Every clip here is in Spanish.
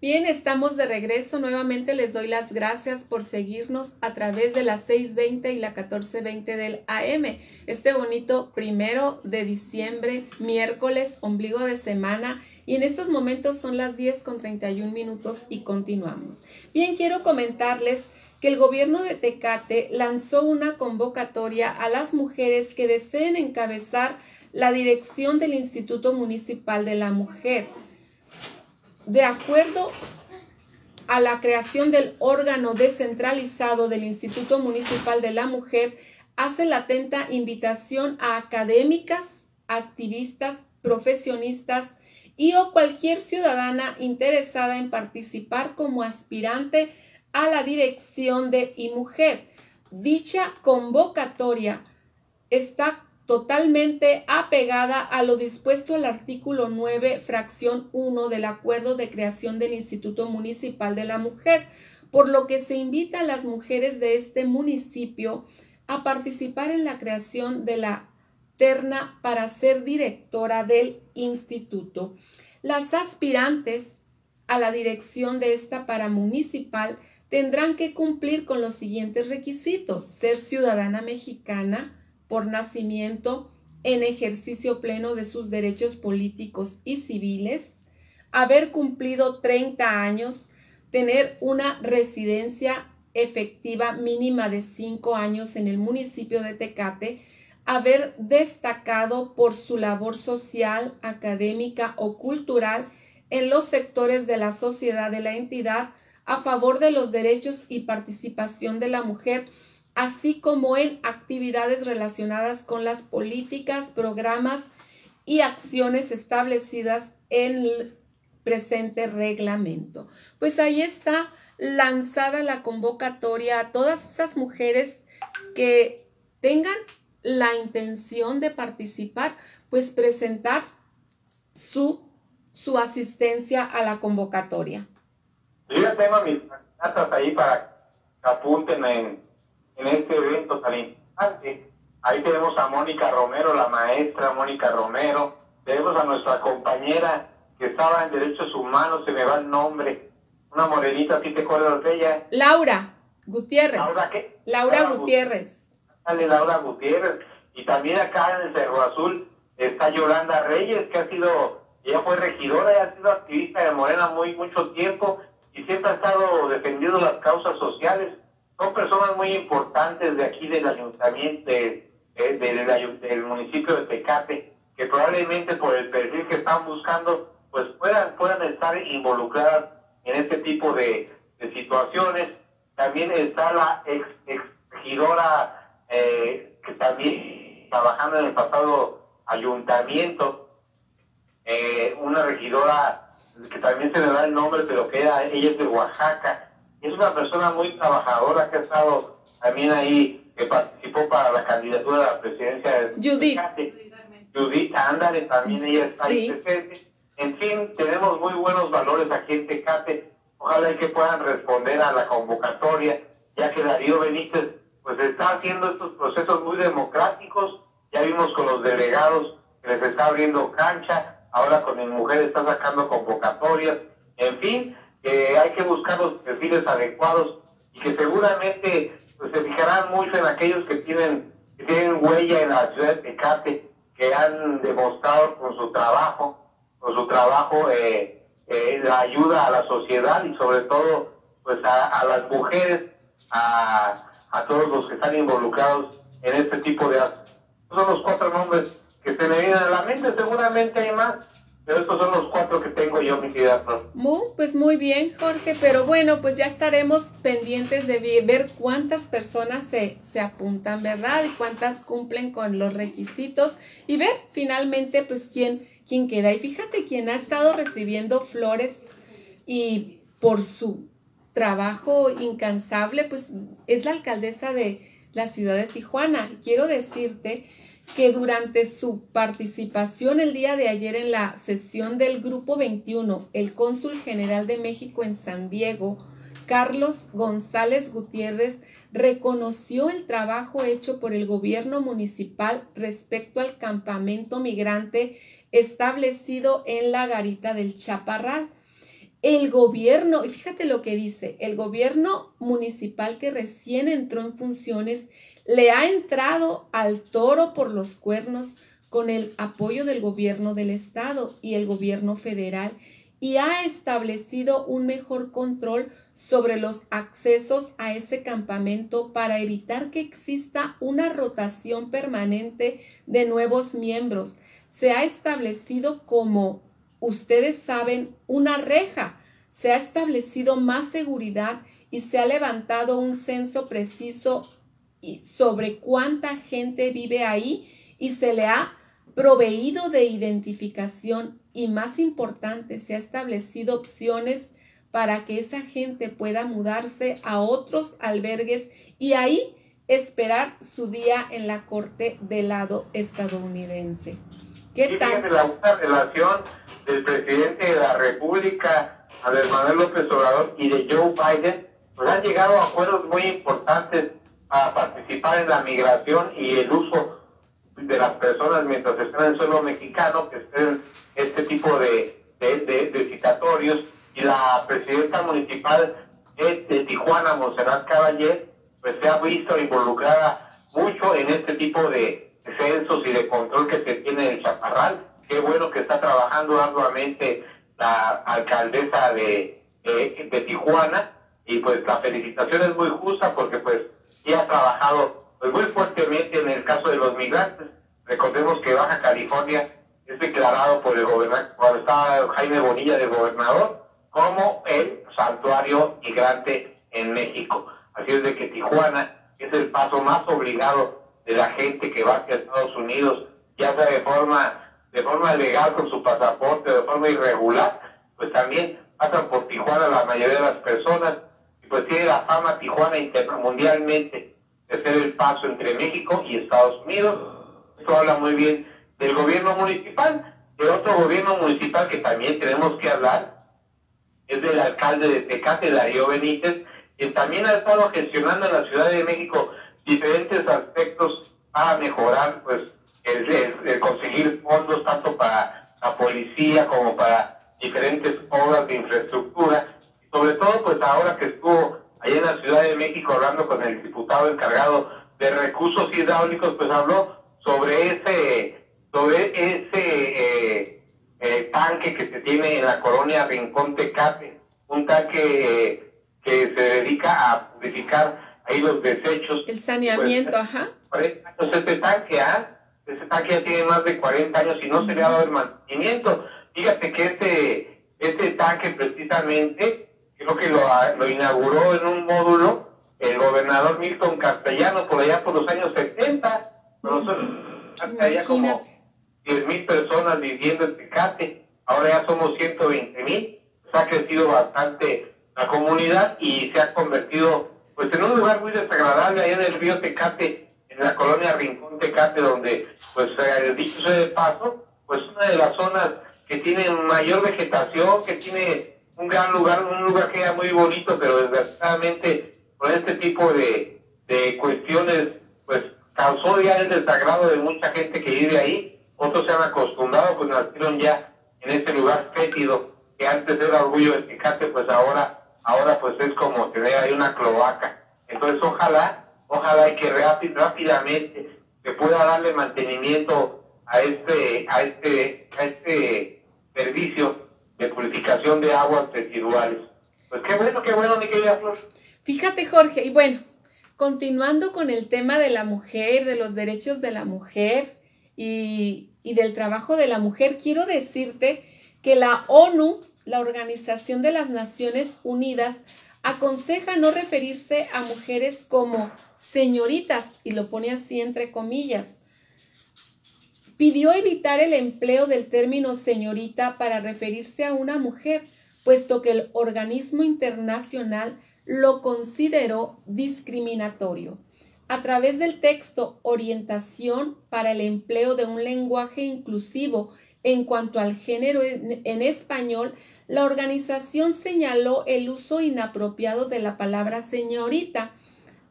Bien, estamos de regreso. Nuevamente les doy las gracias por seguirnos a través de las 6.20 y la 14.20 del AM. Este bonito primero de diciembre, miércoles, ombligo de semana. Y en estos momentos son las 10 con 31 minutos y continuamos. Bien, quiero comentarles que el gobierno de Tecate lanzó una convocatoria a las mujeres que deseen encabezar la dirección del Instituto Municipal de la Mujer de acuerdo a la creación del órgano descentralizado del Instituto Municipal de la Mujer, hace la atenta invitación a académicas, activistas, profesionistas y o cualquier ciudadana interesada en participar como aspirante a la dirección de mujer. Dicha convocatoria está totalmente apegada a lo dispuesto al artículo 9, fracción 1 del acuerdo de creación del Instituto Municipal de la Mujer, por lo que se invita a las mujeres de este municipio a participar en la creación de la terna para ser directora del instituto. Las aspirantes a la dirección de esta paramunicipal tendrán que cumplir con los siguientes requisitos: ser ciudadana mexicana, por nacimiento en ejercicio pleno de sus derechos políticos y civiles, haber cumplido 30 años, tener una residencia efectiva mínima de 5 años en el municipio de Tecate, haber destacado por su labor social, académica o cultural en los sectores de la sociedad de la entidad a favor de los derechos y participación de la mujer así como en actividades relacionadas con las políticas, programas y acciones establecidas en el presente reglamento. Pues ahí está lanzada la convocatoria a todas esas mujeres que tengan la intención de participar, pues presentar su, su asistencia a la convocatoria. Yo ya tengo mis ahí para que apunten en en este evento tan importante. Ahí tenemos a Mónica Romero, la maestra Mónica Romero. Tenemos a nuestra compañera que estaba en Derechos Humanos, se me va el nombre. Una morenita, ¿sí te acuerdas de ella? Laura Gutiérrez. ¿Laura qué? Laura, Gutiérrez. Dale, Laura Gutiérrez. Y también acá en el Cerro Azul está Yolanda Reyes, que ha sido, ella fue regidora, ella ha sido activista de Morena muy mucho tiempo y siempre ha estado defendiendo las causas sociales son personas muy importantes de aquí del ayuntamiento, del, municipio de Tecate, que probablemente por el perfil que están buscando, pues puedan, puedan estar involucradas en este tipo de, situaciones. También está la ex, regidora eh, que también trabajando en el pasado ayuntamiento, eh, una regidora que también se le da el nombre, pero que ella es de Oaxaca, es una persona muy trabajadora que ha estado también ahí, que participó para la candidatura a la presidencia de Judith. Judith, ándale, también ella está ahí presente. En fin, tenemos muy buenos valores aquí en Tecate. Ojalá que puedan responder a la convocatoria, ya que Darío Benítez pues está haciendo estos procesos muy democráticos. Ya vimos con los delegados que les está abriendo cancha, ahora con el mujer está sacando convocatorias. En fin, hay que buscar los perfiles adecuados y que seguramente pues, se fijarán mucho en aquellos que tienen, que tienen huella en la ciudad de Tecate, que han demostrado con su trabajo, con su trabajo eh, eh, la ayuda a la sociedad y sobre todo pues a, las mujeres, a, a, todos los que están involucrados en este tipo de actos. Son los cuatro nombres que se me vienen a la mente, seguramente hay más, estos son los cuatro que tengo yo, mi querida pues muy bien, Jorge, pero bueno, pues ya estaremos pendientes de ver cuántas personas se, se apuntan, ¿verdad? Y cuántas cumplen con los requisitos y ver finalmente, pues, quién, quién queda. Y fíjate, quién ha estado recibiendo flores y por su trabajo incansable, pues es la alcaldesa de la ciudad de Tijuana. Quiero decirte que durante su participación el día de ayer en la sesión del Grupo 21, el cónsul general de México en San Diego, Carlos González Gutiérrez, reconoció el trabajo hecho por el gobierno municipal respecto al campamento migrante establecido en la garita del Chaparral. el gobierno, y fíjate lo que dice, el gobierno municipal que recién entró en funciones le ha entrado al toro por los cuernos con el apoyo del gobierno del estado y el gobierno federal y ha establecido un mejor control sobre los accesos a ese campamento para evitar que exista una rotación permanente de nuevos miembros. Se ha establecido como ustedes saben, una reja. Se ha establecido más seguridad y se ha levantado un censo preciso sobre cuánta gente vive ahí y se le ha proveído de identificación y más importante, se ha establecido opciones para que esa gente pueda mudarse a otros albergues y ahí esperar su día en la corte del lado estadounidense. ¿Qué tal? la relación del presidente de la República, Andrés Manuel López Obrador, y de Joe Biden, pues han llegado a acuerdos muy importantes para participar en la migración y el uso de las personas mientras están en suelo mexicano, que estén este tipo de, de, citatorios. Y la presidenta municipal de, Tijuana, Monserrat Caballé, pues se ha visto involucrada mucho en este tipo de censos y de control que se tiene en Chaparral qué bueno que está trabajando arduamente la alcaldesa de, de, Tijuana y pues la felicitación es muy justa porque pues ya ha trabajado pues, muy fuertemente en el caso de los migrantes. Recordemos que Baja California es declarado por el gobernador, cuando estaba Jaime Bonilla de gobernador, como el santuario migrante en México. Así es de que Tijuana es el paso más obligado de la gente que va hacia Estados Unidos, ya sea de forma de forma legal con su pasaporte, de forma irregular, pues también pasan por Tijuana la mayoría de las personas pues tiene la fama Tijuana mundialmente de ser el paso entre México y Estados Unidos. Esto habla muy bien del gobierno municipal. De otro gobierno municipal que también tenemos que hablar es del alcalde de Tecate, Darío Benítez, quien también ha estado gestionando en la Ciudad de México diferentes aspectos para mejorar pues el, conseguir fondos tanto para la policía como para diferentes obras de infraestructura. Sobre todo, pues ahora que estuvo ahí en la Ciudad de México hablando con el diputado encargado de recursos hidráulicos, pues habló sobre ese, sobre ese eh, eh, tanque que se tiene en la colonia Rincón Tecate, un tanque eh, que se dedica a purificar ahí los desechos. El saneamiento, pues, ajá. Entonces, este tanque, ¿ah? Ese tanque ya tiene más de 40 años y no se le ha dado el mantenimiento. Fíjate que este, este tanque precisamente, creo que lo, lo inauguró en un módulo el gobernador Milton Castellano por allá por los años 70. Nosotros había como 10 mil personas viviendo en Tecate, ahora ya somos 120 mil. Se ha crecido bastante la comunidad y se ha convertido pues en un lugar muy desagradable allá en el río Tecate en la colonia Rincón Tecate, donde, pues, eh, dicho sea de paso, pues una de las zonas que tiene mayor vegetación, que tiene un gran lugar, un lugar que era muy bonito, pero desgraciadamente con este tipo de, de cuestiones, pues causó ya el desagrado de mucha gente que vive ahí. Otros se han acostumbrado, pues nacieron ya en este lugar fétido, que antes era orgullo de Tecate, pues ahora, ahora pues es como tener ahí una cloaca. Entonces ojalá ojalá que rápidamente se pueda darle mantenimiento a este, a este, a este servicio de purificación de aguas residuales. Pues qué bueno, qué bueno, mi querida Flor. Fíjate, Jorge, y bueno, continuando con el tema de la mujer, de los derechos de la mujer y, y del trabajo de la mujer, quiero decirte que la ONU, la Organización de las Naciones Unidas, aconseja no referirse a mujeres como señoritas, y lo pone así entre comillas. Pidió evitar el empleo del término señorita para referirse a una mujer, puesto que el organismo internacional lo consideró discriminatorio. A través del texto Orientación para el empleo de un lenguaje inclusivo en cuanto al género en, español, la organización señaló el uso inapropiado de la palabra señorita,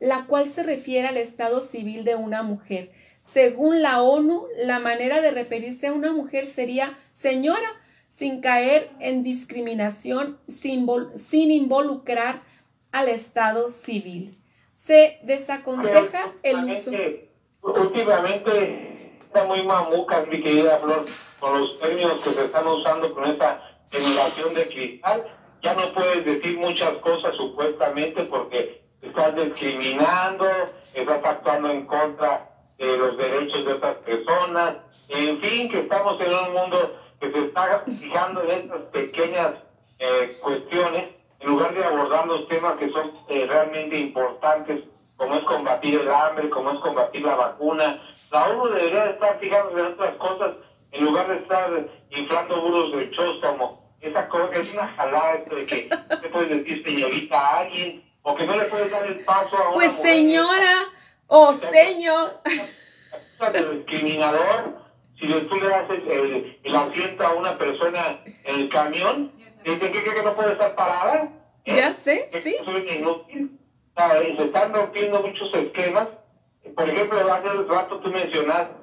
la cual se refiere al estado civil de una mujer. Según la ONU, la manera de referirse a una mujer sería señora, sin caer en discriminación, sin, sin involucrar al Estado civil. Se desaconseja el uso. Últimamente está muy mamuca, mi querida Flor, con los términos que se están usando con esa generación de cristal. Ya no puedes decir muchas cosas supuestamente porque estás discriminando, estás actuando en contra de los derechos de otras personas. En fin, que estamos en un mundo que se está fijando en estas pequeñas eh, cuestiones en lugar de abordar los temas que son eh, realmente importantes, como es combatir el hambre, como es combatir la vacuna. La uno debería estar fijándose en otras cosas en lugar de estar inflando burros de chóstomo. Esa cosa es una jalada de que te puedes decir señorita a alguien o que no le puedes dar el paso a una Pues señora o señor. El discriminador, si tú le das el, el, asiento a una persona en el camión, ¿de qué cree que no puede estar parada? ¿Eh? Ya sé, sí. inútil. Se están rompiendo muchos esquemas. Por ejemplo, hace rato tú mencionaste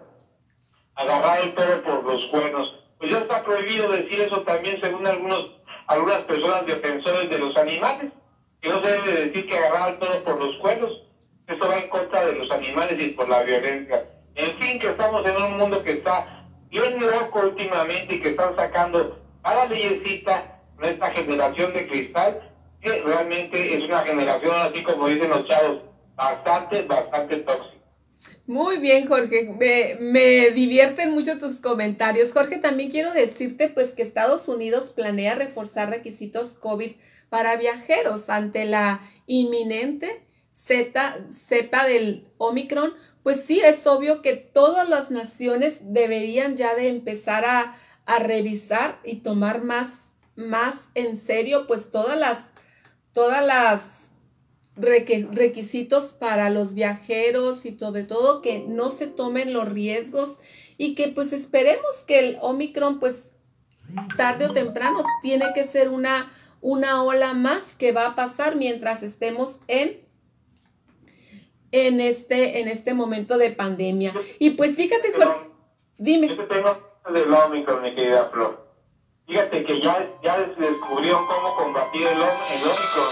agarrar el perro por los cuernos. Pues ya está prohibido decir eso también según algunos algunas personas defensores de los animales, que no se debe decir que agarrar al toro por los cuernos. Eso va en contra de los animales y por la violencia. En fin, que estamos en un mundo que está bien loco últimamente y que están sacando cada leyecita de esta generación de cristal, que realmente es una generación, así como dicen los chavos, bastante, bastante tóxica. Muy bien, Jorge. Me, me, divierten mucho tus comentarios. Jorge, también quiero decirte pues que Estados Unidos planea reforzar requisitos COVID para viajeros ante la inminente Z, cepa del Omicron. Pues sí, es obvio que todas las naciones deberían ya de empezar a, a revisar y tomar más, más en serio pues todas las, todas las requisitos para los viajeros y sobre todo que no se tomen los riesgos y que pues esperemos que el Omicron pues tarde o temprano tiene que ser una, una ola más que va a pasar mientras estemos en en este, en este momento de pandemia. Y pues fíjate, Jorge, dime. Este tema del Omicron, mi querida Flor. Fíjate que ya, ya descubrieron cómo combatir el, el Omicron.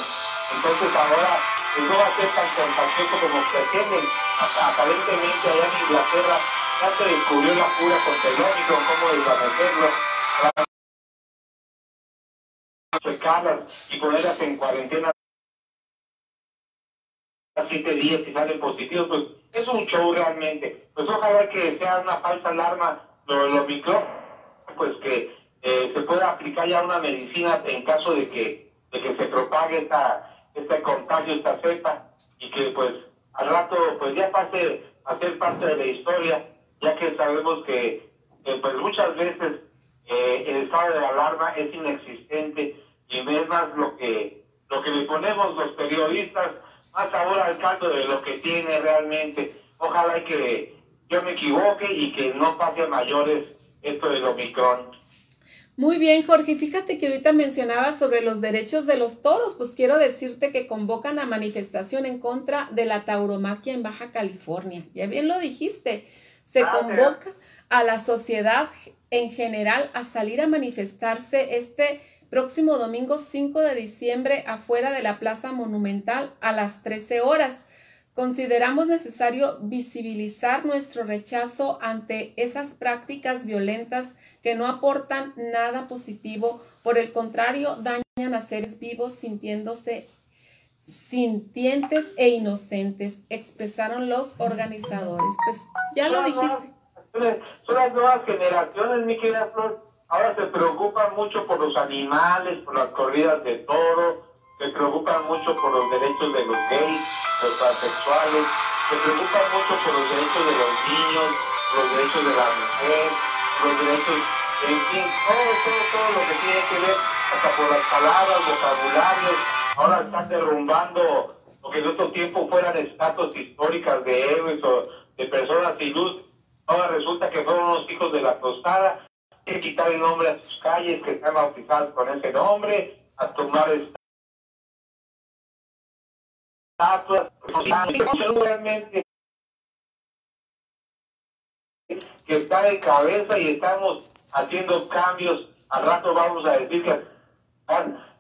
Entonces ahora no va a ser tan contagioso como pretenden. Aparentemente allá en Inglaterra ya se descubrió la cura contra el Omicron, cómo desvanecerlo, y ponerlas en cuarentena siete días y salen positivos, pues es un show realmente. Pues ojalá que sea una falsa alarma lo del Omicron, pues que eh, se pueda aplicar ya una medicina en caso de que, de que se propague esta este contagio, esta cepa, y que pues al rato pues ya pase a ser parte de la historia, ya que sabemos que, pues muchas veces eh, el estado de alarma es inexistente y es más lo que, lo que le ponemos los periodistas, más sabor al caldo de lo que tiene realmente. Ojalá que yo me equivoque y que no pase a mayores esto del Omicron. Muy bien, Jorge. Fíjate que ahorita mencionabas sobre los derechos de los toros. Pues quiero decirte que convocan a manifestación en contra de la tauromaquia en Baja California. Ya bien lo dijiste. Se ah, convoca a la sociedad en general a salir a manifestarse este próximo domingo 5 de diciembre afuera de la Plaza Monumental a las 13 horas. Consideramos necesario visibilizar nuestro rechazo ante esas prácticas violentas que no aportan nada positivo, por el contrario, dañan a seres vivos sintiéndose sintientes e inocentes, expresaron los organizadores. Pues ya lo dijiste. Son las nuevas generaciones, mi querida Flor. Ahora se preocupan mucho por los animales, por las corridas de toro, se preocupan mucho por los derechos de los gays, los transexuales, se preocupan mucho por los derechos de los niños, los derechos de la mujer, los derechos, en fin, todo, todo, todo lo que tiene que ver, hasta por las palabras, vocabularios, ahora están derrumbando lo que en otro tiempo fueran estatuas históricas de héroes o de personas sin luz, ahora resulta que fueron los hijos de la tostada, que quitar el nombre a sus calles que están bautizadas con ese nombre, a tomar realmente que está de cabeza y estamos haciendo cambios al rato vamos a decir que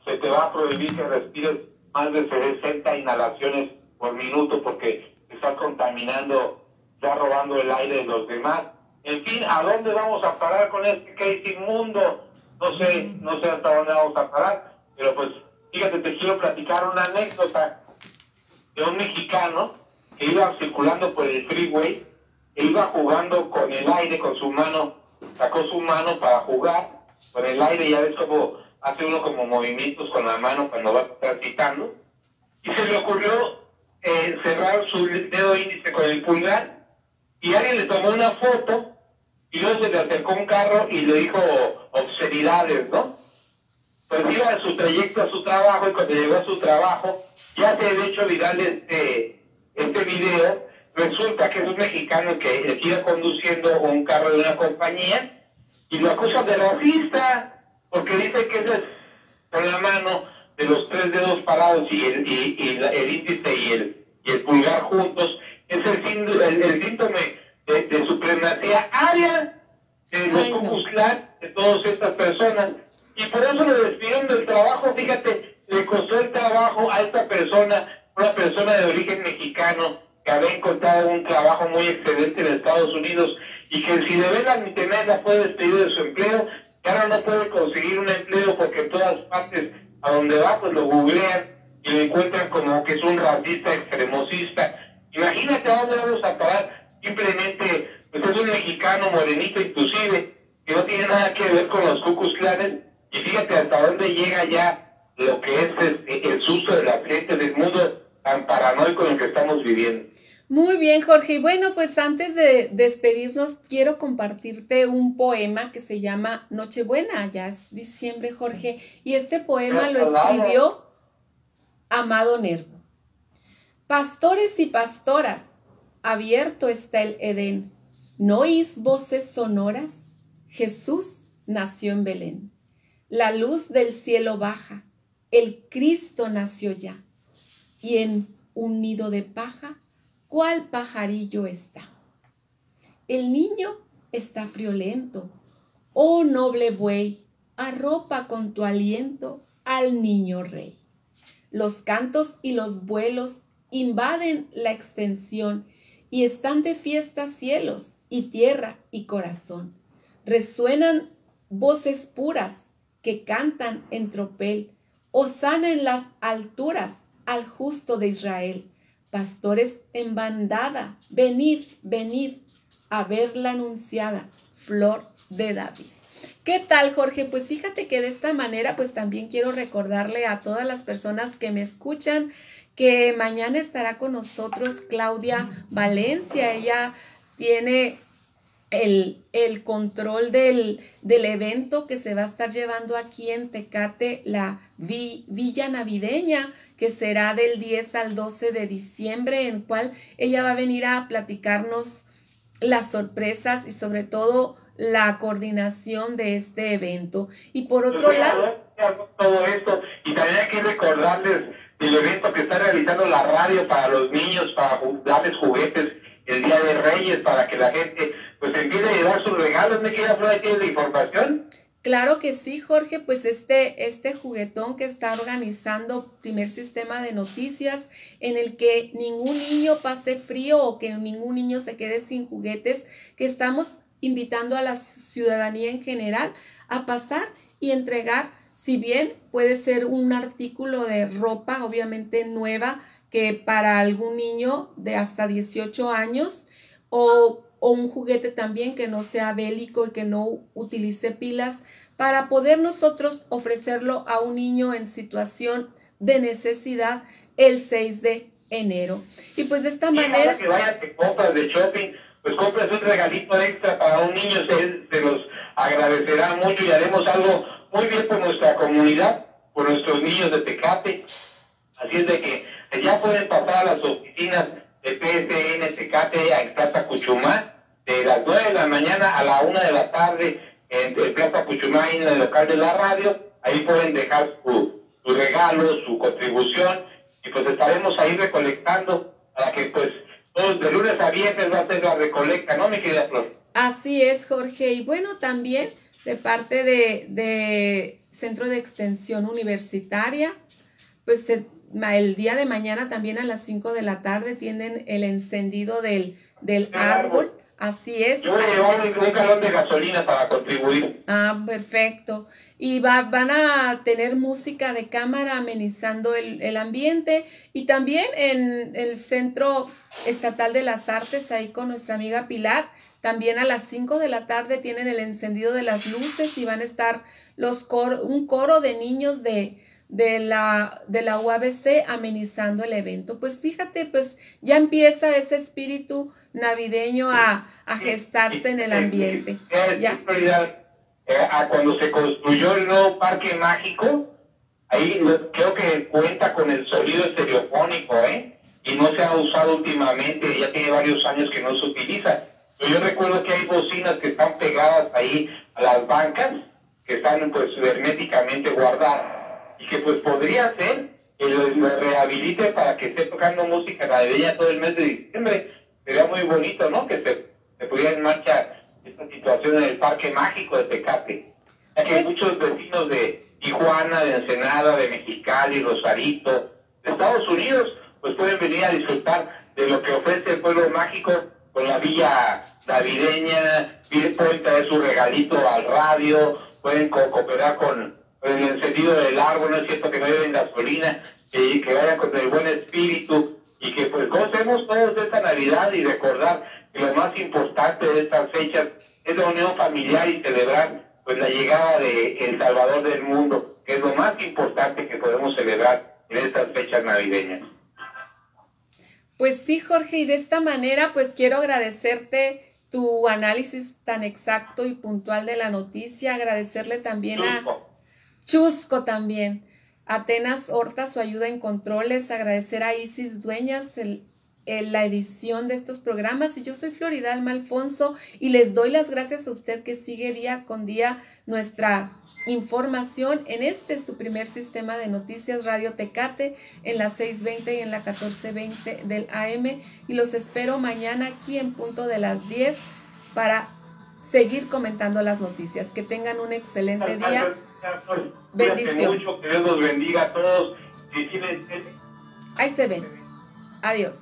se te va a prohibir que respires más de 60 inhalaciones por minuto porque estás contaminando, ya robando el aire de los demás. En fin, ¿a dónde vamos a parar con este case inmundo? No sé, no sé hasta dónde vamos a parar, pero pues fíjate, te quiero platicar una anécdota de un mexicano que iba circulando por el freeway e iba jugando con el aire, con su mano, sacó su mano para jugar con el aire, ya ves como hace uno como movimientos con la mano cuando va transitando, y se le ocurrió eh, cerrar su dedo índice con el pulgar, y alguien le tomó una foto, y luego se le acercó un carro y le dijo obscenidades, ¿no? Pues iba a su trayecto a su trabajo, y cuando llegó a su trabajo, ya se había hecho viral este, este video, resulta que es un mexicano que iba conduciendo un carro de una compañía, y lo acusan de racista porque dice que esa es con la mano de los tres dedos parados y el, y, el índice y el, y el pulgar juntos, es el, el, síntome de, supremacía área de los de todas estas personas. Y por eso le despidieron del trabajo, fíjate, le costó el trabajo a esta persona, una persona de origen mexicano, que había encontrado un trabajo muy excelente en Estados Unidos y que si de verdad mi temenda fue despedido de su empleo, que ahora no puede conseguir un empleo porque en todas partes a donde va pues lo googlean y lo encuentran como que es un racista extremosista. Imagínate a dónde vamos a parar. Simplemente, pues es un mexicano morenito inclusive, que no tiene nada que ver con los cucus clanes. Y fíjate hasta dónde llega ya lo que es este, el susto de la gente del mundo tan paranoico en el que estamos viviendo. Muy bien, Jorge. Y bueno, pues antes de despedirnos, quiero compartirte un poema que se llama Nochebuena. Ya es diciembre, Jorge. Y este poema lo escribió Amado Nervo. Pastores y pastoras, abierto está el Edén. ¿No oís voces sonoras? Jesús nació en Belén. La luz del cielo baja. El Cristo nació ya. Y en un nido de paja ¿Cuál pajarillo está? El niño está friolento. Oh noble buey, arropa con tu aliento al niño rey. Los cantos y los vuelos invaden la extensión y están de fiesta cielos y tierra y corazón. Resuenan voces puras que cantan en tropel, osana en las alturas al justo de Israel pastores en bandada, venid, venid a ver la anunciada flor de David. ¿Qué tal, Jorge? Pues fíjate que de esta manera, pues también quiero recordarle a todas las personas que me escuchan que mañana estará con nosotros Claudia Valencia. Ella tiene el, control del, evento que se va a estar llevando aquí en Tecate, la Villa Navideña, que será del 10 al 12 de diciembre, en cual ella va a venir a platicarnos las sorpresas y sobre todo la coordinación de este evento. Y por otro lado... Todo esto, y también hay que recordarles el evento que está realizando la radio para los niños, para darles juguetes el Día de Reyes, para que la gente pues empiece a llevar sus regalos. ¿Me queda Flora tiene la información? Claro que sí, Jorge, pues este, este juguetón que está organizando primer sistema de noticias en el que ningún niño pase frío o que ningún niño se quede sin juguetes, que estamos invitando a la ciudadanía en general a pasar y entregar, si bien puede ser un artículo de ropa, obviamente nueva, que para algún niño de hasta 18 años o o un juguete también que no sea bélico y que no utilice pilas para poder nosotros ofrecerlo a un niño en situación de necesidad el 6 de enero. Y pues de esta manera... que vaya que compras de shopping, pues compras un regalito extra para un niño, se, se los agradecerá mucho y haremos algo muy bien por nuestra comunidad, por nuestros niños de Tecate. Así es de que ya pueden pasar a las oficinas de PSN Tecate a Plaza Cuchumá de las 9 de la mañana a la 1 de la tarde en, Plaza Puchumay, en el local de la radio. Ahí pueden dejar su, su regalo, su contribución y pues estaremos ahí recolectando para que pues todos de lunes a viernes va a ser la recolecta, ¿no, mi querida Flor? Así es, Jorge. Y bueno, también de parte de, de Centro de Extensión Universitaria, pues el día de mañana también a las 5 de la tarde tienen el encendido del, del árbol. Así es. Yo llevar un galón de gasolina para contribuir. Ah, perfecto. Y va, van a tener música de cámara amenizando el, el, ambiente. Y también en el Centro Estatal de las Artes, ahí con nuestra amiga Pilar, también a las 5 de la tarde tienen el encendido de las luces y van a estar los un coro de niños de, de la, de la UABC amenizando el evento. Pues fíjate, pues ya empieza ese espíritu navideño a, gestarse en el ambiente. Ya. Eh, cuando se construyó el nuevo parque mágico, ahí creo que cuenta con el sonido estereofónico, ¿eh? Y no se ha usado últimamente, ya tiene varios años que no se utiliza. Yo recuerdo que hay bocinas que están pegadas ahí a las bancas, que están pues herméticamente guardadas y que pues podría ser que lo, rehabilite para que esté tocando música navideña todo el mes de diciembre. Sería muy bonito, ¿no? Que se, se pudiera en marcha esta situación en el Parque Mágico de Tecate. Ya que pues muchos vecinos de Tijuana, de Ensenada, de Mexicali, Rosarito, de Estados Unidos, pues pueden venir a disfrutar de lo que ofrece el pueblo mágico con la villa navideña, pueden traer su regalito al radio, pueden cooperar con el encendido del árbol, no es cierto que no lleven gasolina, y que vayan con el buen espíritu y que pues gocemos todos de esta Navidad y recordar que lo más importante de estas fechas es la unión familiar y celebrar pues la llegada de El Salvador del mundo, que es lo más importante que podemos celebrar en estas fechas navideñas. Pues sí, Jorge, y de esta manera pues quiero agradecerte tu análisis tan exacto y puntual de la noticia, agradecerle también a Chusco también. Atenas Horta, su ayuda en controles, agradecer a Isis Dueñas el, la edición de estos programas. Y yo soy Floridalma Alfonso y les doy las gracias a usted que sigue día con día nuestra información en este su primer sistema de noticias Radio Tecate en la 620 y en la 1420 del AM. Y los espero mañana aquí en punto de las 10 para seguir comentando las noticias. Que tengan un excelente día. Bendición. que Dios los bendiga a todos. Ahí se ven. Adiós.